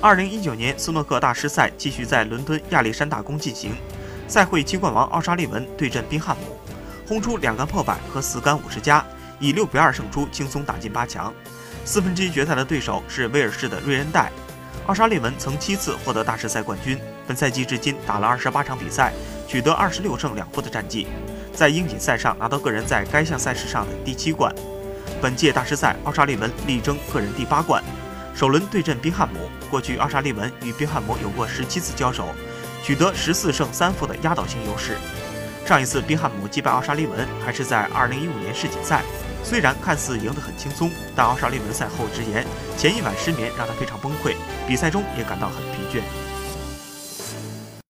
二零一九年斯诺克大师赛继续在伦敦亚历山大宫进行，赛会七冠王奥沙利文对阵宾汉姆，轰出两杆破百和四杆五十加，以六比二胜出，轻松打进八强。四分之一决赛的对手是威尔士的瑞恩戴。奥沙利文曾七次获得大师赛冠军，本赛季至今打了二十八场比赛，取得二十六胜两负的战绩，在英锦赛上拿到个人在该项赛事上的第七冠。本届大师赛，奥沙利文力争个人第八冠。首轮对阵宾汉姆，过去奥沙利文与宾汉姆有过十七次交手，取得十四胜三负的压倒性优势。上一次宾汉姆击败奥沙利文还是在二零一五年世锦赛，虽然看似赢得很轻松，但奥沙利文赛后直言，前一晚失眠让他非常崩溃，比赛中也感到很疲倦。